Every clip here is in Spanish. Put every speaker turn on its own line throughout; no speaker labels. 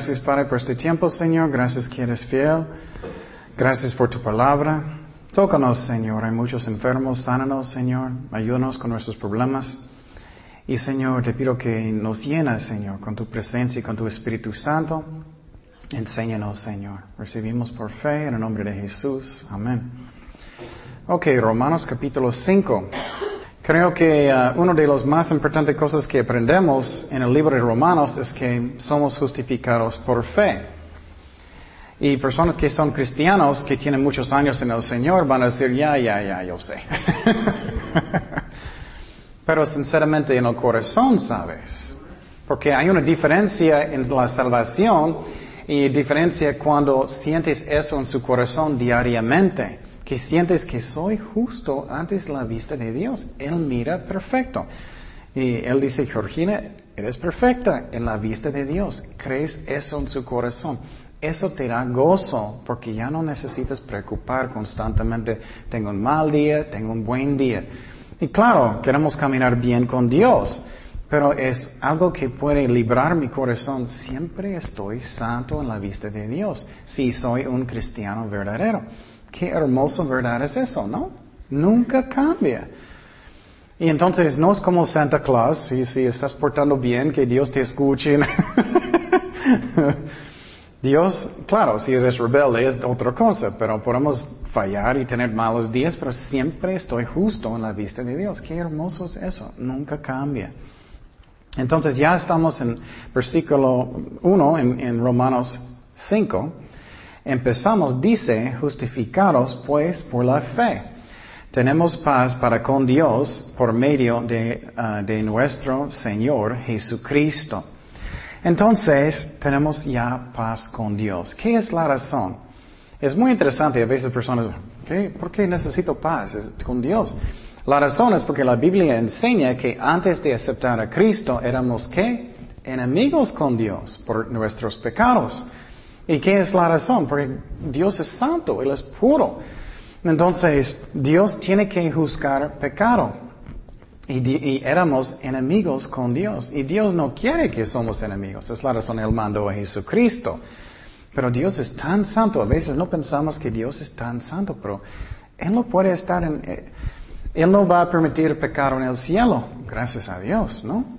Gracias Padre por este tiempo, Señor. Gracias que eres fiel. Gracias por tu palabra. Tócanos, Señor. Hay muchos enfermos. Sánanos, Señor. Ayúdanos con nuestros problemas. Y, Señor, te pido que nos llenas, Señor, con tu presencia y con tu Espíritu Santo. Enséñanos, Señor. Recibimos por fe en el nombre de Jesús. Amén. Ok, Romanos capítulo 5. Creo que uh, una de las más importantes cosas que aprendemos en el libro de Romanos es que somos justificados por fe. Y personas que son cristianos, que tienen muchos años en el Señor, van a decir, ya, ya, ya, yo sé. Pero sinceramente en el corazón, ¿sabes? Porque hay una diferencia en la salvación y diferencia cuando sientes eso en su corazón diariamente, que sientes que soy justo antes la vista de Dios. Él mira perfecto. Y él dice, Georgina, eres perfecta en la vista de Dios. ¿Crees eso en su corazón? Eso te da gozo porque ya no necesitas preocupar constantemente, tengo un mal día, tengo un buen día. Y claro, queremos caminar bien con Dios. Pero es algo que puede librar mi corazón. Siempre estoy santo en la vista de Dios. Si soy un cristiano verdadero. Qué hermoso verdad es eso, ¿no? Nunca cambia. Y entonces no es como Santa Claus, si, si estás portando bien, que Dios te escuche. Dios, claro, si eres rebelde es otra cosa, pero podemos fallar y tener malos días, pero siempre estoy justo en la vista de Dios. Qué hermoso es eso, nunca cambia. Entonces ya estamos en versículo 1 en, en Romanos 5. Empezamos, dice, justificados pues por la fe. Tenemos paz para con Dios por medio de, uh, de nuestro Señor Jesucristo. Entonces, tenemos ya paz con Dios. ¿Qué es la razón? Es muy interesante, a veces personas, ¿qué? ¿por qué necesito paz con Dios? La razón es porque la Biblia enseña que antes de aceptar a Cristo éramos qué? Enemigos con Dios por nuestros pecados. ¿Y qué es la razón? Porque Dios es santo, Él es puro. Entonces, Dios tiene que juzgar pecado. Y, éramos enemigos con Dios. Y Dios no quiere que somos enemigos. Es la razón Él mandó a Jesucristo. Pero Dios es tan santo. A veces no pensamos que Dios es tan santo, pero Él no puede estar en... Eh, él no va a permitir pecado en el cielo, gracias a Dios, ¿no?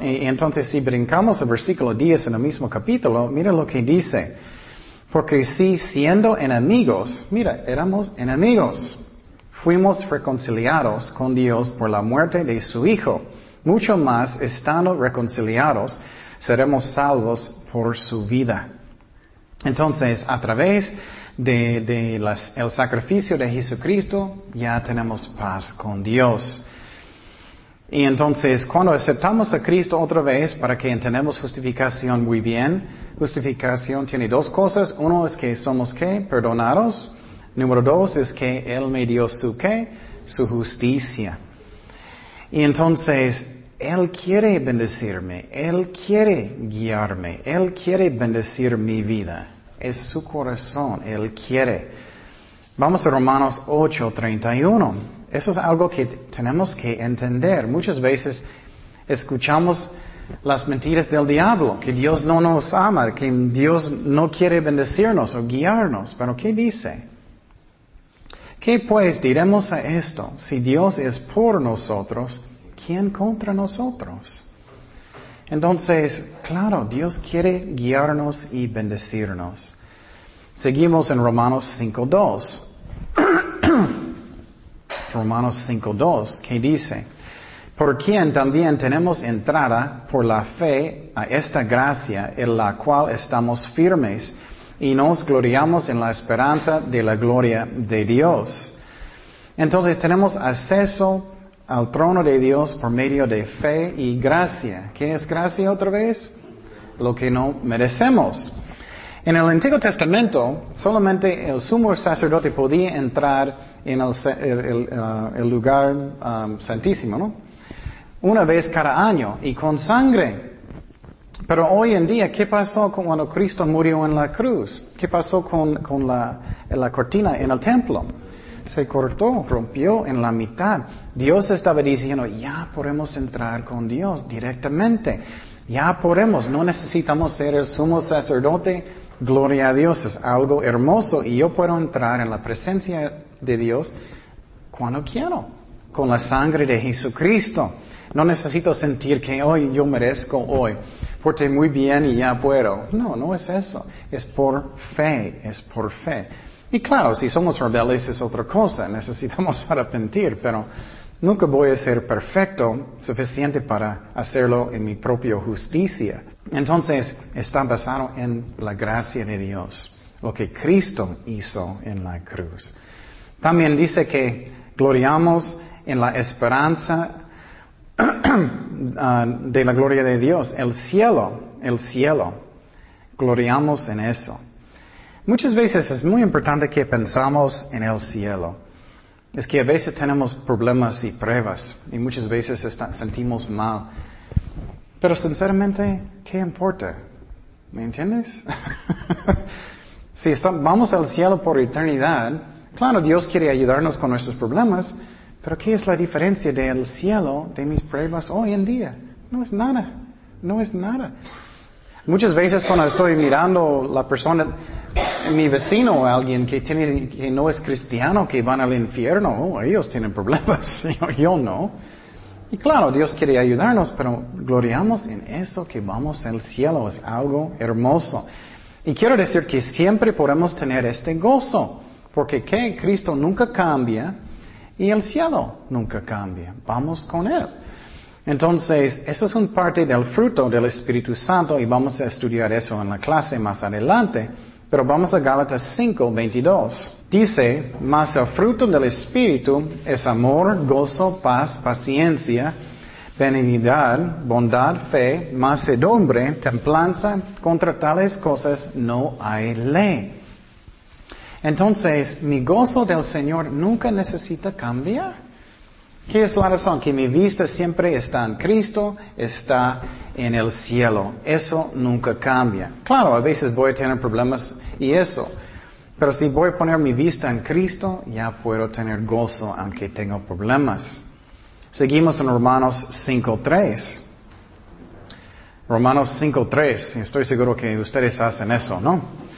Entonces si brincamos al versículo 10 en el mismo capítulo, mira lo que dice. Porque si siendo enemigos, mira, éramos enemigos, fuimos reconciliados con Dios por la muerte de su Hijo, mucho más estando reconciliados, seremos salvos por su vida. Entonces, a través de, el sacrificio de Jesucristo, ya tenemos paz con Dios. Y entonces, cuando aceptamos a Cristo otra vez para que entendamos justificación muy bien, justificación tiene dos cosas. Uno es que somos qué? Perdonados. Número dos es que Él me dio su qué? Su justicia. Y entonces, Él quiere bendecirme, Él quiere guiarme, Él quiere bendecir mi vida. Es su corazón, Él quiere. Vamos a Romanos 8, 31. Eso es algo que tenemos que entender. Muchas veces escuchamos las mentiras del diablo, que Dios no nos ama, que Dios no quiere bendecirnos o guiarnos. Pero ¿qué dice? ¿Qué pues diremos a esto? Si Dios es por nosotros, ¿quién contra nosotros? Entonces, claro, Dios quiere guiarnos y bendecirnos. Seguimos en Romanos 5.2. Romanos 5.2, que dice, por quien también tenemos entrada por la fe a esta gracia en la cual estamos firmes y nos gloriamos en la esperanza de la gloria de Dios. Entonces tenemos acceso al trono de Dios por medio de fe y gracia. ¿Qué es gracia otra vez? Lo que no merecemos. En el Antiguo Testamento, solamente el sumo sacerdote podía entrar en el, lugar um, santísimo, ¿no? Una vez cada año y con sangre. Pero hoy en día, ¿qué pasó cuando Cristo murió en la cruz? ¿Qué pasó con, con la, la cortina en el templo? se cortó, rompió en la mitad. Dios estaba diciendo, ya podemos entrar con Dios directamente. Ya podemos, no necesitamos ser el sumo sacerdote. Gloria a Dios, es algo hermoso y yo puedo entrar en la presencia de Dios cuando quiero, con la sangre de Jesucristo. No necesito sentir que hoy yo merezco hoy, porque muy bien y ya puedo. No, no es eso. Es por fe, es por fe. Y claro, si somos rebeldes es otra cosa, necesitamos arrepentir, pero nunca voy a ser perfecto suficiente para hacerlo en mi propia justicia. Entonces, está basado en la gracia de Dios, lo que Cristo hizo en la cruz. También dice que gloriamos en la esperanza ah, de la gloria de Dios, el cielo, el cielo. Gloriamos en eso. Muchas veces es muy importante que pensamos en el cielo. Es que a veces tenemos problemas y pruebas y muchas veces sentimos mal. Pero sinceramente, ¿qué importa? ¿Me entiendes? si vamos al cielo por eternidad, claro, Dios quiere ayudarnos con nuestros problemas, pero ¿qué es la diferencia del cielo de mis pruebas hoy en día? No es nada, no es nada. Muchas veces cuando estoy mirando la persona, mi vecino alguien que, tiene, que no es cristiano, que van al infierno, oh, ellos tienen problemas, yo no. Y claro, Dios quiere ayudarnos, pero gloriamos en eso que vamos al cielo, es algo hermoso. Y quiero decir que siempre podemos tener este gozo, porque que Cristo nunca cambia y el cielo nunca cambia. Vamos con Él. Entonces, eso es un parte del fruto del Espíritu Santo y vamos a estudiar eso en la clase más adelante. Pero vamos a Gálatas 5, 22. Dice, mas el fruto del Espíritu es amor, gozo, paz, paciencia, benignidad, bondad, fe, mansedumbre, templanza. Contra tales cosas no hay ley. Entonces, mi gozo del Señor nunca necesita cambiar. ¿Qué es la razón? Que mi vista siempre está en Cristo, está en el cielo. Eso nunca cambia. Claro, a veces voy a tener problemas y eso. Pero si voy a poner mi vista en Cristo, ya puedo tener gozo aunque tenga problemas. Seguimos en Romanos 5.3. Romanos 5.3. Estoy seguro que ustedes hacen eso, ¿no?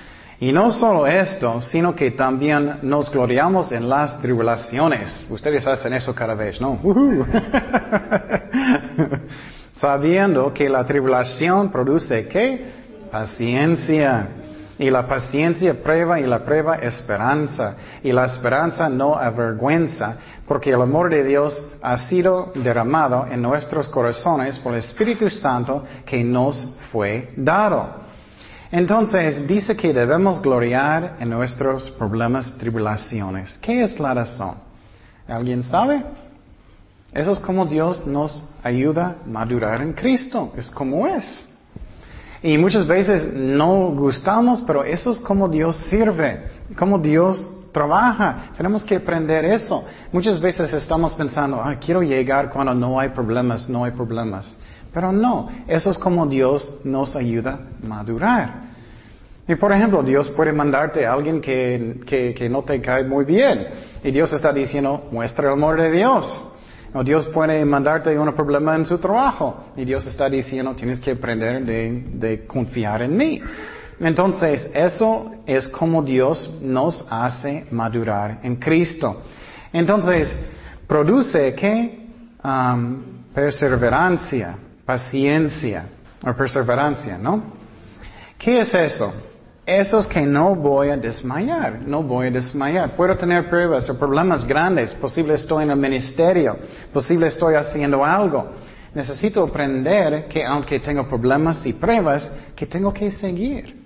Y no solo esto, sino que también nos gloriamos en las tribulaciones. Ustedes hacen eso cada vez, ¿no? Sabiendo que la tribulación produce qué? Paciencia. Y la paciencia prueba y la prueba esperanza. Y la esperanza no avergüenza, porque el amor de Dios ha sido derramado en nuestros corazones por el Espíritu Santo que nos fue dado. Entonces dice que debemos gloriar en nuestros problemas, tribulaciones. ¿Qué es la razón? ¿Alguien sabe? Eso es como Dios nos ayuda a madurar en Cristo. Es como es. Y muchas veces no gustamos, pero eso es como Dios sirve, como Dios trabaja. Tenemos que aprender eso. Muchas veces estamos pensando, ah, quiero llegar cuando no hay problemas, no hay problemas. Pero no, eso es como Dios nos ayuda a madurar. Y por ejemplo, Dios puede mandarte a alguien que, no te cae muy bien. Y Dios está diciendo, muestra el amor de Dios. O Dios puede mandarte un problema en su trabajo. Y Dios está diciendo, tienes que aprender de, de confiar en mí. Entonces, eso es como Dios nos hace madurar en Cristo. Entonces, produce qué? Um, perseverancia paciencia o perseverancia, ¿no? ¿Qué es eso? Eso es que no voy a desmayar, no voy a desmayar. Puedo tener pruebas o problemas grandes, posible estoy en el ministerio, posible estoy haciendo algo. Necesito aprender que aunque tengo problemas y pruebas, que tengo que seguir.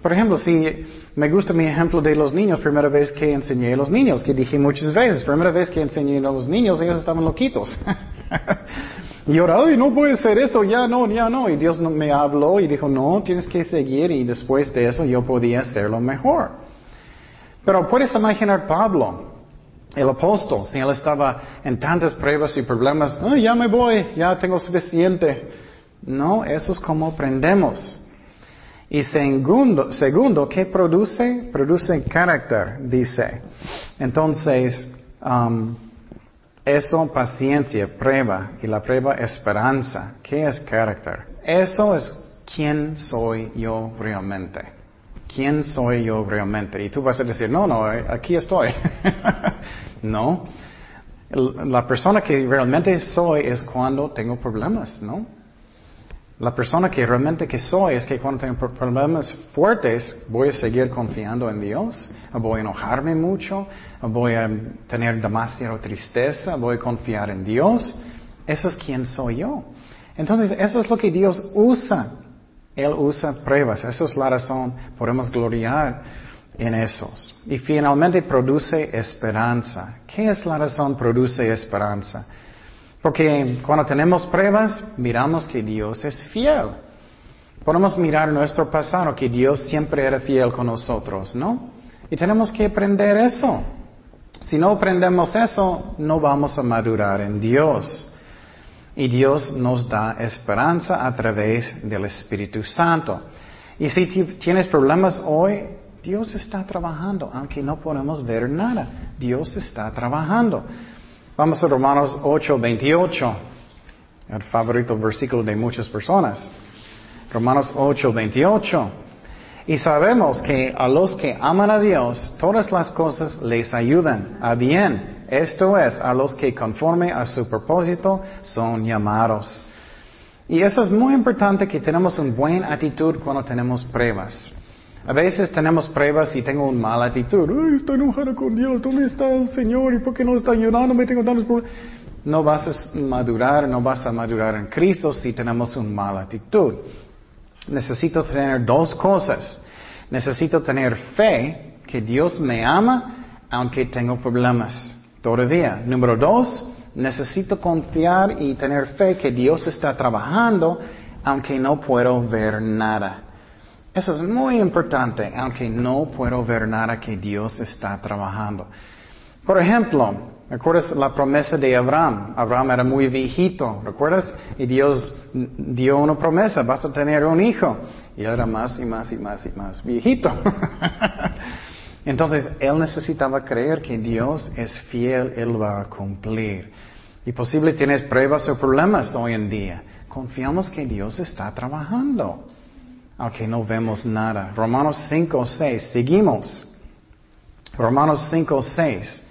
Por ejemplo, si me gusta mi ejemplo de los niños, primera vez que enseñé a los niños, que dije muchas veces, primera vez que enseñé a los niños, ellos estaban loquitos. Y ahora, ay, no puede ser eso, ya no, ya no. Y Dios me habló y dijo, no, tienes que seguir y después de eso yo podía hacerlo mejor. Pero puedes imaginar Pablo, el apóstol, si él estaba en tantas pruebas y problemas, ya me voy, ya tengo suficiente. No, eso es como aprendemos. Y segundo, segundo ¿qué produce? Produce carácter, dice. Entonces, um, Eso, paciencia, prueba, y la prueba, esperanza. ¿Qué es carácter? Eso es quién soy yo realmente. ¿Quién soy yo realmente? Y tú vas a decir, no, no, aquí estoy. no. La persona que realmente soy es cuando tengo problemas, ¿no? La persona que realmente que soy es que cuando tengo problemas fuertes voy a seguir confiando en Dios, voy a enojarme mucho, voy a tener demasiada tristeza, voy a confiar en Dios. Eso es quien soy yo. Entonces, eso es lo que Dios usa. Él usa pruebas. Esa es la razón. Podemos gloriar en esos. Y finalmente produce esperanza. ¿Qué es la razón produce esperanza? Porque cuando tenemos pruebas, miramos que Dios es fiel. Podemos mirar nuestro pasado, que Dios siempre era fiel con nosotros, ¿no? Y tenemos que aprender eso. Si no aprendemos eso, no vamos a madurar en Dios. Y Dios nos da esperanza a través del Espíritu Santo. Y si tienes problemas hoy, Dios está trabajando, aunque no podemos ver nada. Dios está trabajando. Vamos a Romanos 8, 28, el favorito versículo de muchas personas. Romanos 8, 28. Y sabemos que a los que aman a Dios, todas las cosas les ayudan a bien. Esto es, a los que conforme a su propósito son llamados. Y eso es muy importante que tenemos una buena actitud cuando tenemos pruebas. A veces tenemos pruebas y tengo una mala actitud. Ay, estoy enojado con Dios. ¿Dónde está el Señor? ¿Y por qué no está ayudándome? Tengo tantos problemas. No vas a madurar, no vas a madurar en Cristo si tenemos una mala actitud. Necesito tener dos cosas. Necesito tener fe que Dios me ama aunque tengo problemas todavía. Número dos, necesito confiar y tener fe que Dios está trabajando aunque no puedo ver nada. Eso es muy importante, aunque no puedo ver nada que Dios está trabajando. Por ejemplo, ¿recuerdas la promesa de Abraham? Abraham era muy viejito, ¿recuerdas? Y Dios dio una promesa, vas a tener un hijo. Y era más y más y más y más viejito. Entonces, él necesitaba creer que Dios es fiel, Él va a cumplir. Y posible tienes pruebas o problemas hoy en día. Confiamos que Dios está trabajando aunque no vemos nada. Romanos 5, 6, seguimos. Romanos 5, 6.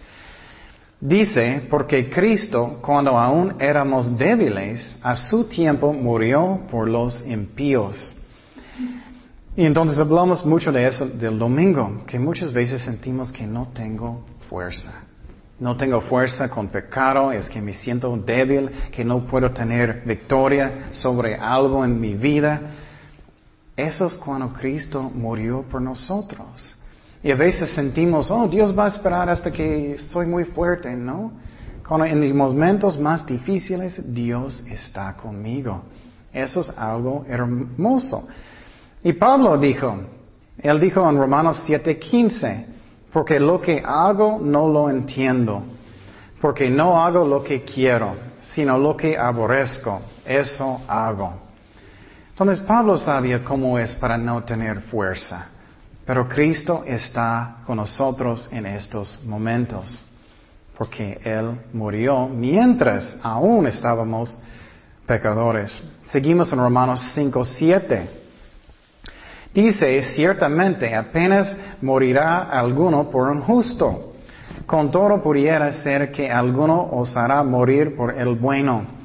Dice, porque Cristo, cuando aún éramos débiles, a su tiempo murió por los impíos. Y entonces hablamos mucho de eso del domingo, que muchas veces sentimos que no tengo fuerza. No tengo fuerza con pecado, es que me siento débil, que no puedo tener victoria sobre algo en mi vida. Eso es cuando Cristo murió por nosotros. Y a veces sentimos, oh, Dios va a esperar hasta que soy muy fuerte, ¿no? Cuando en los momentos más difíciles Dios está conmigo. Eso es algo hermoso. Y Pablo dijo, él dijo en Romanos 7:15, porque lo que hago no lo entiendo, porque no hago lo que quiero, sino lo que aborrezco, eso hago. Entonces Pablo sabía cómo es para no tener fuerza, pero Cristo está con nosotros en estos momentos, porque Él murió mientras aún estábamos pecadores. Seguimos en Romanos 5, 7. Dice, ciertamente apenas morirá alguno por un justo. Con todo pudiera ser que alguno osará morir por el bueno.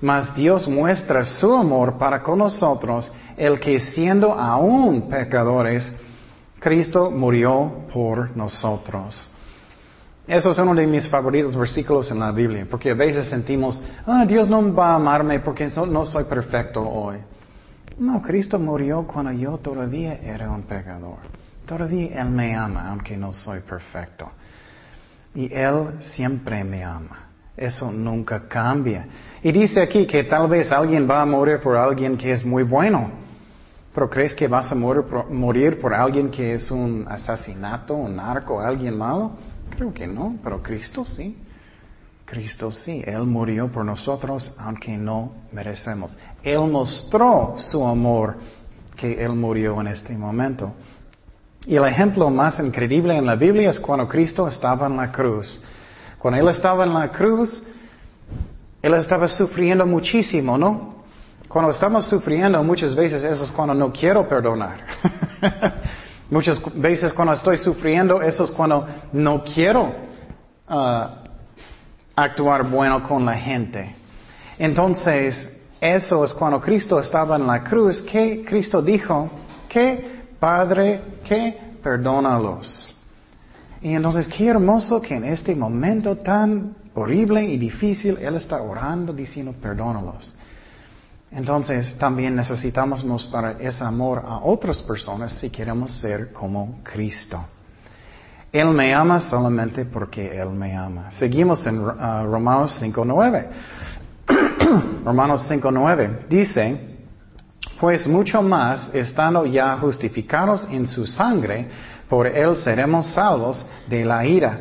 Mas Dios muestra su amor para con nosotros, el que siendo aún pecadores, Cristo murió por nosotros. Eso es uno de mis favoritos versículos en la Biblia, porque a veces sentimos, ah, Dios no va a amarme porque no, soy perfecto hoy. No, Cristo murió cuando yo todavía era un pecador. Todavía Él me ama, aunque no soy perfecto. Y Él siempre me ama. Eso nunca cambia. Y dice aquí que tal vez alguien va a morir por alguien que es muy bueno. Pero ¿crees que vas a morir por, alguien que es un asesinato, un narco, alguien malo? Creo que no, pero Cristo sí. Cristo sí, Él murió por nosotros aunque no merecemos. Él mostró su amor que Él murió en este momento. Y el ejemplo más increíble en la Biblia es cuando Cristo estaba en la cruz. Cuando Él estaba en la cruz, Él estaba sufriendo muchísimo, ¿no? Cuando estamos sufriendo, muchas veces eso es cuando no quiero perdonar. muchas veces cuando estoy sufriendo, eso es cuando no quiero ah, actuar bueno con la gente. Entonces, eso es cuando Cristo estaba en la cruz, que Cristo dijo, que Padre, que perdónalos. Y entonces, qué hermoso que en este momento tan horrible y difícil, Él está orando diciendo, perdónalos. Entonces, también necesitamos mostrar ese amor a otras personas si queremos ser como Cristo. Él me ama solamente porque Él me ama. Seguimos en uh, Romanos 5.9. Romanos 5.9 dice, pues mucho más, estando ya justificados en su sangre, por Él seremos salvos de la ira.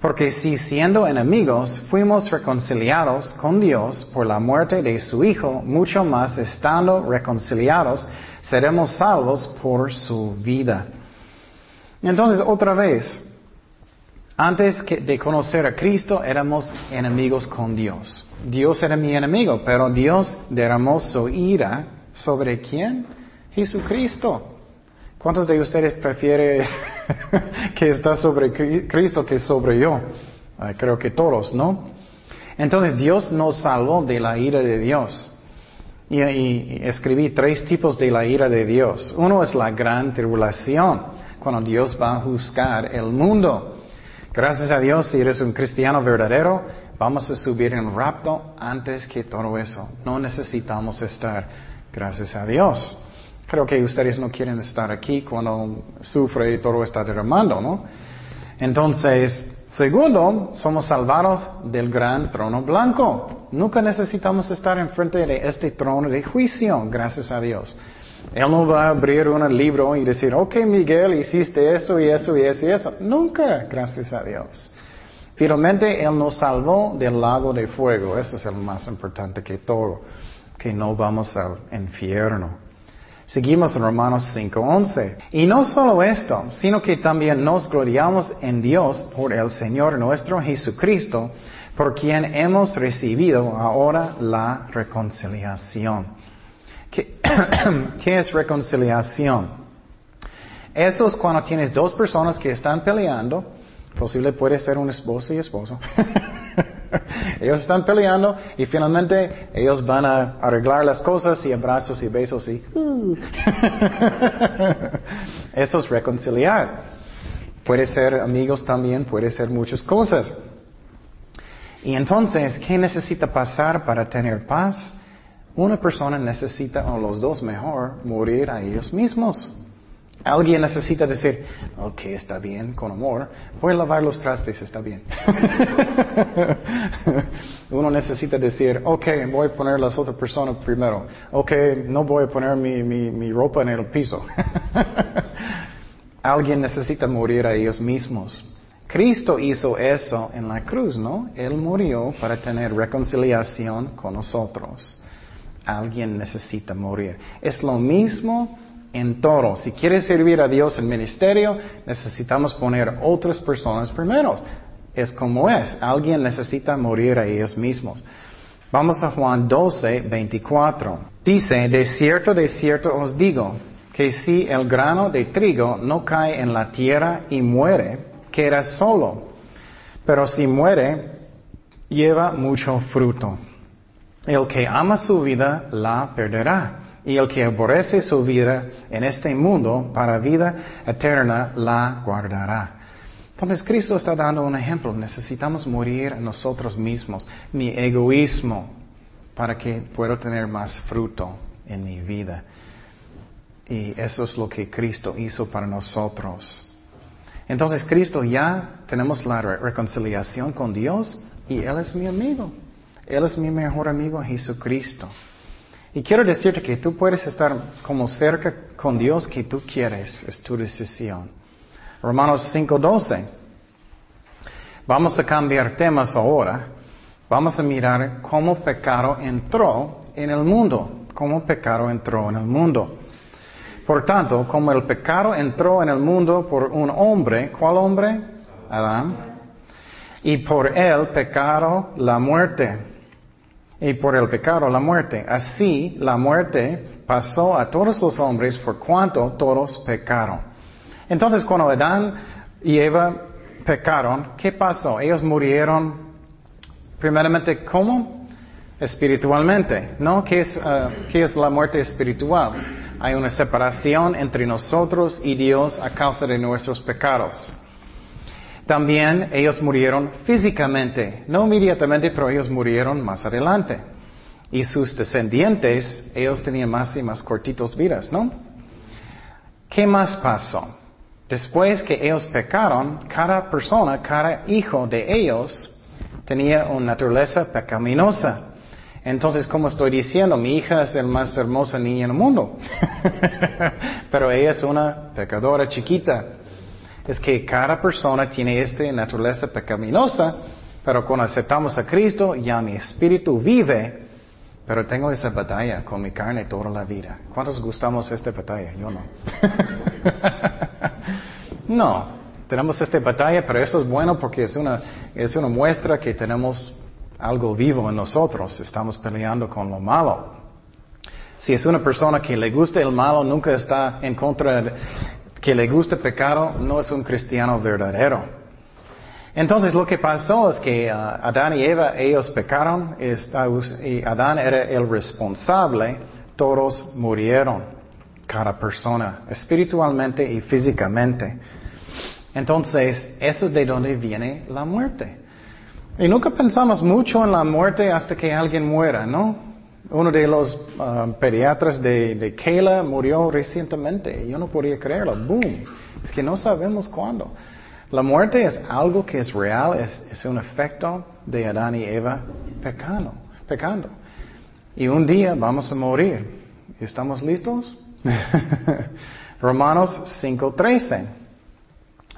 Porque si siendo enemigos fuimos reconciliados con Dios por la muerte de su Hijo, mucho más estando reconciliados seremos salvos por su vida. Entonces, otra vez, antes de conocer a Cristo éramos enemigos con Dios. Dios era mi enemigo, pero Dios derramó su ira sobre quién? Jesucristo. ¿Cuántos de ustedes prefieren que está sobre Cristo que sobre yo? creo que todos, ¿no? Entonces Dios nos salvó de la ira de Dios. y, escribí tres tipos de la ira de Dios. Uno es la gran tribulación, cuando Dios va a juzgar el mundo. Gracias a Dios, si eres un cristiano verdadero, vamos a subir en rapto antes que todo eso. No necesitamos estar. Gracias a Dios. Creo que ustedes no quieren estar aquí cuando sufre y todo está derramando, ¿no? Entonces, segundo, somos salvados del gran trono blanco. Nunca necesitamos estar enfrente de este trono de juicio, gracias a Dios. Él no va a abrir un libro y decir, ok Miguel, hiciste eso y eso y eso y eso. Nunca, gracias a Dios. Finalmente, Él nos salvó del lago de fuego. Eso es el más importante que todo, que no vamos al infierno. Seguimos en Romanos 5:11. Y no solo esto, sino que también nos gloriamos en Dios por el Señor nuestro Jesucristo, por quien hemos recibido ahora la reconciliación. ¿Qué, es reconciliación? Eso es cuando tienes dos personas que están peleando, posible puede ser un esposo y esposo. ellos están peleando y finalmente ellos van a arreglar las cosas y abrazos y besos y... Uh. Eso es reconciliar. Puede ser amigos también, puede ser muchas cosas. Y entonces, ¿qué necesita pasar para tener paz? Una persona necesita, o los dos mejor, morir a ellos mismos. Alguien necesita decir, ok, está bien, con amor, voy a lavar los trastes, está bien. Uno necesita decir, ok, voy a poner las otras personas primero. Ok, no voy a poner mi, mi, mi ropa en el piso. Alguien necesita morir a ellos mismos. Cristo hizo eso en la cruz, ¿no? Él murió para tener reconciliación con nosotros. Alguien necesita morir. Es lo mismo en todo. Si quieres servir a Dios en ministerio, necesitamos poner otras personas primero. Es como es. Alguien necesita morir a ellos mismos. Vamos a Juan 12, 24. Dice, de cierto, de cierto os digo, que si el grano de trigo no cae en la tierra y muere, queda solo. Pero si muere, lleva mucho fruto. El que ama su vida la perderá y el que aborrece su vida en este mundo para vida eterna la guardará. Entonces Cristo está dando un ejemplo. Necesitamos morir nosotros mismos, mi egoísmo, para que pueda tener más fruto en mi vida. Y eso es lo que Cristo hizo para nosotros. Entonces Cristo ya tenemos la reconciliación con Dios y Él es mi amigo. Él es mi mejor amigo Jesucristo. Y quiero decirte que tú puedes estar como cerca con Dios que tú quieres, es tu decisión. Romanos 5:12. Vamos a cambiar temas ahora. Vamos a mirar cómo pecado entró en el mundo, cómo pecado entró en el mundo. Por tanto, como el pecado entró en el mundo por un hombre, ¿cuál hombre? Adán. Y por el pecado la muerte. Y por el pecado la muerte. Así la muerte pasó a todos los hombres por cuanto todos pecaron. Entonces cuando Adán y Eva pecaron, ¿qué pasó? Ellos murieron primeramente ¿cómo? Espiritualmente. ¿No? ¿Qué es, uh, ¿qué es la muerte espiritual? Hay una separación entre nosotros y Dios a causa de nuestros pecados. También ellos murieron físicamente, no inmediatamente, pero ellos murieron más adelante. Y sus descendientes, ellos tenían más y más cortitos vidas, ¿no? ¿Qué más pasó? Después que ellos pecaron, cada persona, cada hijo de ellos tenía una naturaleza pecaminosa. Entonces, como estoy diciendo, mi hija es la más hermosa niña en el mundo. Pero ella es una pecadora chiquita. Es que cada persona tiene esta naturaleza pecaminosa, pero cuando aceptamos a Cristo, ya mi espíritu vive, pero tengo esa batalla con mi carne toda la vida. ¿Cuántos gustamos esta batalla? Yo no. no, tenemos esta batalla, pero eso es bueno porque es una, es una muestra que tenemos algo vivo en nosotros, estamos peleando con lo malo. Si es una persona que le gusta el malo, nunca está en contra de que le gusta pecado, no es un cristiano verdadero. Entonces lo que pasó es que uh, Adán y Eva, ellos pecaron, y Adán era el responsable, todos murieron, cada persona, espiritualmente y físicamente. Entonces, eso es de donde viene la muerte. Y nunca pensamos mucho en la muerte hasta que alguien muera, ¿no? Uno de los um, pediatras de, de Kayla murió recientemente. Yo no podía creerlo. Boom. Es que no sabemos cuándo. La muerte es algo que es real, es, es un efecto de Adán y Eva pecando, pecando. Y un día vamos a morir. ¿Estamos listos? Romanos 5:13.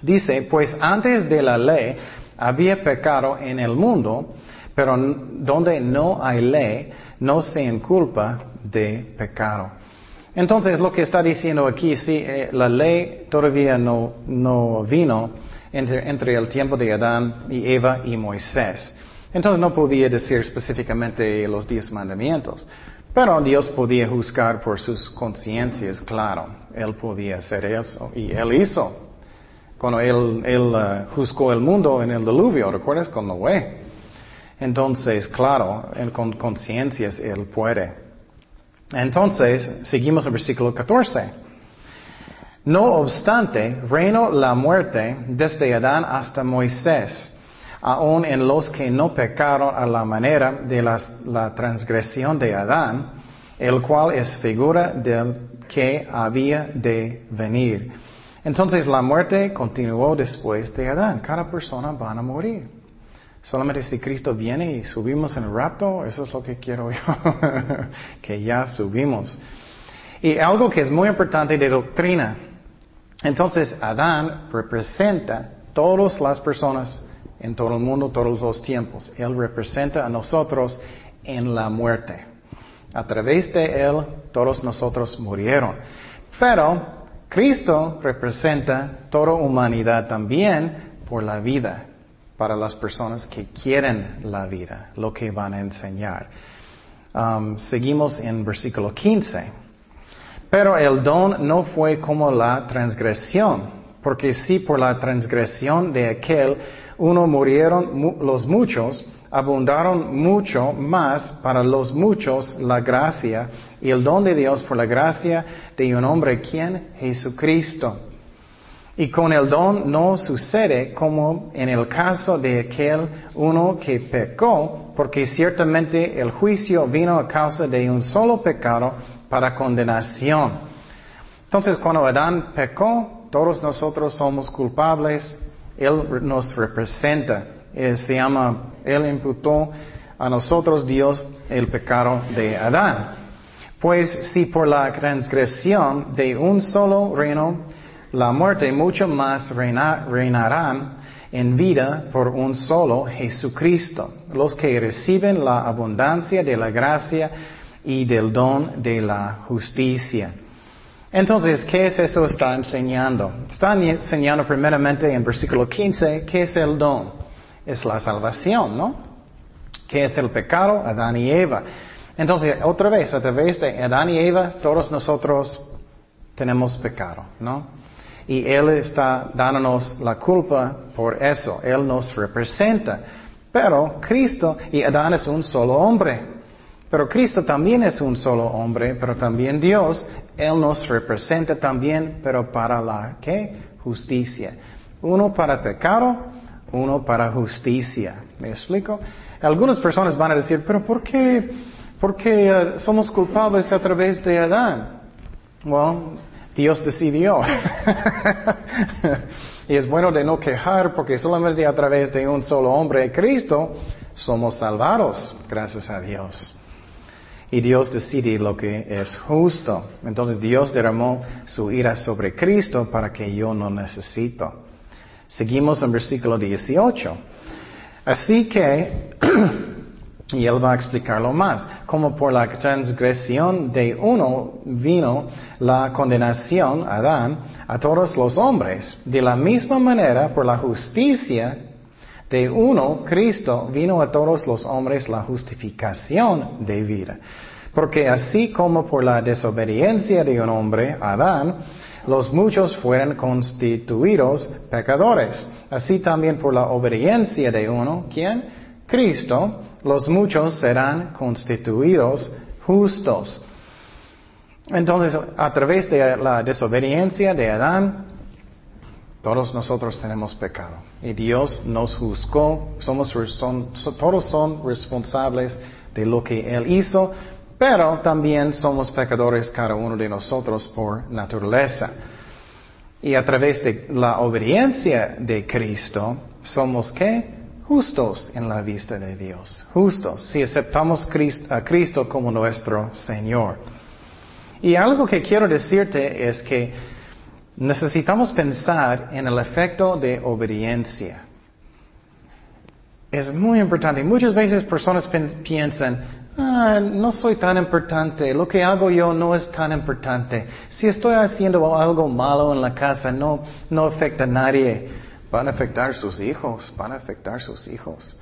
Dice, pues antes de la ley, había pecado en el mundo, pero donde no hay ley, no se inculpa de pecado. Entonces, lo que está diciendo aquí, sí, eh, la ley todavía no, no vino entre, entre, el tiempo de Adán y Eva y Moisés. Entonces no podía decir específicamente los diez mandamientos. Pero Dios podía juzgar por sus conciencias, claro. Él podía hacer eso y él hizo cuando él, él uh, juzgó el mundo en el diluvio, ¿recuerdas? Con Noé. Entonces, claro, con conciencias él puede. Entonces, seguimos el versículo 14. No obstante, reino la muerte desde Adán hasta Moisés, aun en los que no pecaron a la manera de la transgresión de Adán, el cual es figura del que había de venir entonces la muerte continuó después de Adán. Cada persona va a morir. Solamente si Cristo viene y subimos en el rapto, eso es lo que quiero yo, que ya subimos. Y algo que es muy importante de doctrina. Entonces Adán representa todas las personas en todo el mundo, todos los tiempos. Él representa a nosotros en la muerte. A través de Él, todos nosotros murieron. Pero Cristo representa toda humanidad también por la vida, para las personas que quieren la vida, lo que van a enseñar. Um, seguimos en versículo 15. Pero el don no fue como la transgresión, porque si por la transgresión de aquel uno murieron los muchos, abundaron mucho más para los muchos la gracia y el don de Dios por la gracia de un hombre, ¿quién? Jesucristo. Y con el don no sucede como en el caso de aquel uno que pecó, porque ciertamente el juicio vino a causa de un solo pecado para condenación. Entonces cuando Adán pecó, todos nosotros somos culpables, Él nos representa. Él se llama, Él imputó a nosotros Dios el pecado de Adán. Pues si por la transgresión de un solo reino la muerte, mucho más reinarán en vida por un solo Jesucristo, los que reciben la abundancia de la gracia y del don de la justicia. Entonces, ¿qué es eso está enseñando? Está enseñando primeramente en versículo 15, ¿qué es el don? es la salvación, ¿no? ¿Qué es el pecado? Adán y Eva. Entonces, otra vez, a través de Adán y Eva, todos nosotros tenemos pecado, ¿no? Y Él está dándonos la culpa por eso. Él nos representa. Pero Cristo y Adán es un solo hombre. Pero Cristo también es un solo hombre, pero también Dios. Él nos representa también, pero para la ¿qué? justicia. Uno para pecado, uno para justicia. ¿Me explico? Algunas personas van a decir, pero ¿por qué, por qué uh, somos culpables a través de Adán? Well, Dios decidió. y es bueno de no quejar porque solamente a través de un solo hombre, Cristo, somos salvados, gracias a Dios. Y Dios decide lo que es justo. Entonces Dios derramó su ira sobre Cristo para que yo no necesito. Seguimos en versículo 18. Así que Y él va a explicarlo más. Como por la transgresión de uno vino la condenación, Adán, a todos los hombres. De la misma manera, por la justicia de uno, Cristo, vino a todos los hombres la justificación de vida. Porque así como por la desobediencia de un hombre, Adán, los muchos fueron constituidos pecadores. Así también por la obediencia de uno, ¿quién? Cristo los muchos serán constituidos justos. Entonces, a través de la desobediencia de Adán, todos nosotros tenemos pecado. Y Dios nos juzgó, somos, todos son responsables de lo que Él hizo, pero también somos pecadores cada uno de nosotros por naturaleza. Y a través de la obediencia de Cristo, somos qué? Justos en la vista de Dios, justos si aceptamos a Cristo como nuestro Señor. Y algo que quiero decirte es que necesitamos pensar en el efecto de obediencia. Es muy importante. Muchas veces personas piensan, ah, no soy tan importante, lo que hago yo no es tan importante. Si estoy haciendo algo malo en la casa, no, no afecta a nadie. Van a afectar sus hijos, van a afectar sus hijos,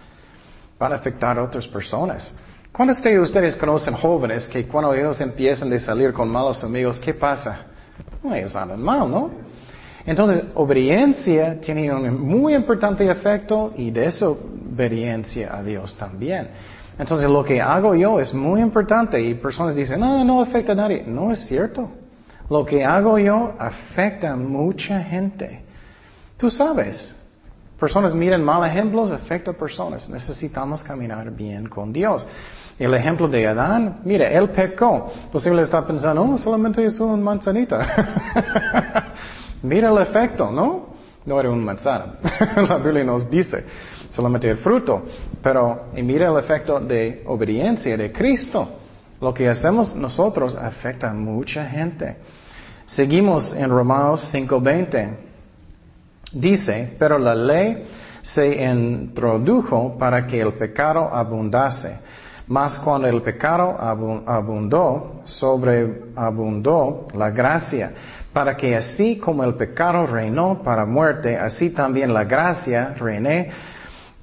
van a afectar a otras personas. ¿Cuántos de ustedes conocen jóvenes que cuando ellos empiezan a salir con malos amigos, qué pasa? ellos andan mal, ¿no? Entonces, obediencia tiene un muy importante efecto y desobediencia a Dios también. Entonces, lo que hago yo es muy importante y personas dicen, no, no afecta a nadie. No es cierto. Lo que hago yo afecta a mucha gente. Tú sabes, personas miran mal ejemplos, afecta a personas. Necesitamos caminar bien con Dios. El ejemplo de Adán, mira, él pecó. Posible está pensando, oh, solamente es una manzanita. mira el efecto, ¿no? No era un manzana. La Biblia nos dice, solamente el fruto. Pero, y mira el efecto de obediencia de Cristo. Lo que hacemos nosotros afecta a mucha gente. Seguimos en Romanos 5:20. Dice, pero la ley se introdujo para que el pecado abundase. Mas cuando el pecado abundó, sobreabundó la gracia, para que así como el pecado reinó para muerte, así también la gracia reine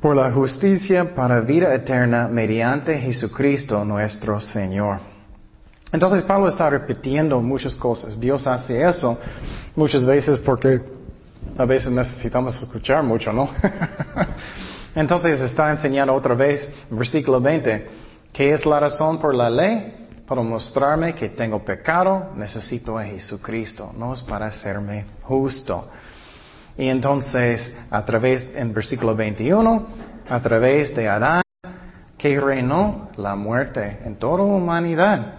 por la justicia para vida eterna mediante Jesucristo nuestro Señor. Entonces Pablo está repitiendo muchas cosas. Dios hace eso muchas veces porque a veces necesitamos escuchar mucho, ¿no? Entonces está enseñando otra vez, versículo 20, ¿qué es la razón por la ley? Para mostrarme que tengo pecado, necesito a Jesucristo, no es para hacerme justo. Y entonces, a través, en versículo 21, a través de Adán, que reinó la muerte en toda humanidad.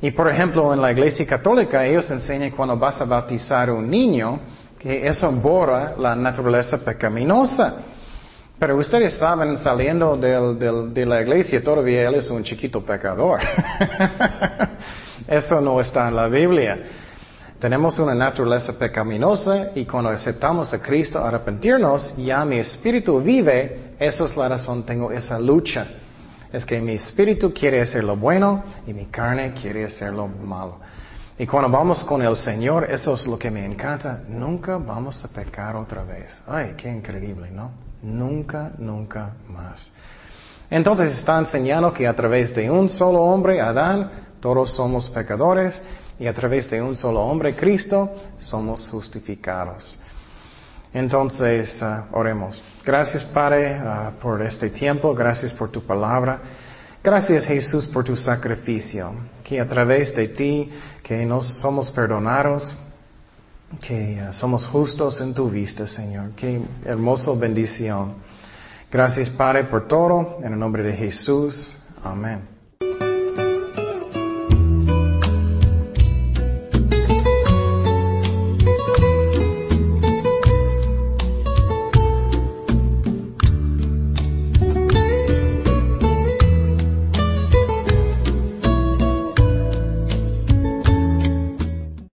Y por ejemplo, en la iglesia católica, ellos enseñan cuando vas a bautizar un niño, que eso borra la naturaleza pecaminosa. Pero ustedes saben, saliendo de la iglesia, todavía él es un chiquito pecador. eso no está en la Biblia. Tenemos una naturaleza pecaminosa y cuando aceptamos a Cristo, arrepentirnos, ya mi espíritu vive, eso es la razón, tengo esa lucha. Es que mi espíritu quiere hacer lo bueno y mi carne quiere hacer lo malo. Y cuando vamos con el Señor, eso es lo que me encanta. Nunca vamos a pecar otra vez. Ay, qué increíble, ¿no? Nunca, nunca más. Entonces está enseñando que a través de un solo hombre, Adán, todos somos pecadores y a través de un solo hombre, Cristo, somos justificados. Entonces, uh, oremos. Gracias, Padre, uh, por este tiempo. Gracias por tu palabra. Gracias, Jesús, por tu sacrificio. Que a través de ti, que nos somos perdonados, que uh, somos justos en tu vista, Señor. Qué hermosa bendición. Gracias, Padre, por todo. En el nombre de Jesús. Amén.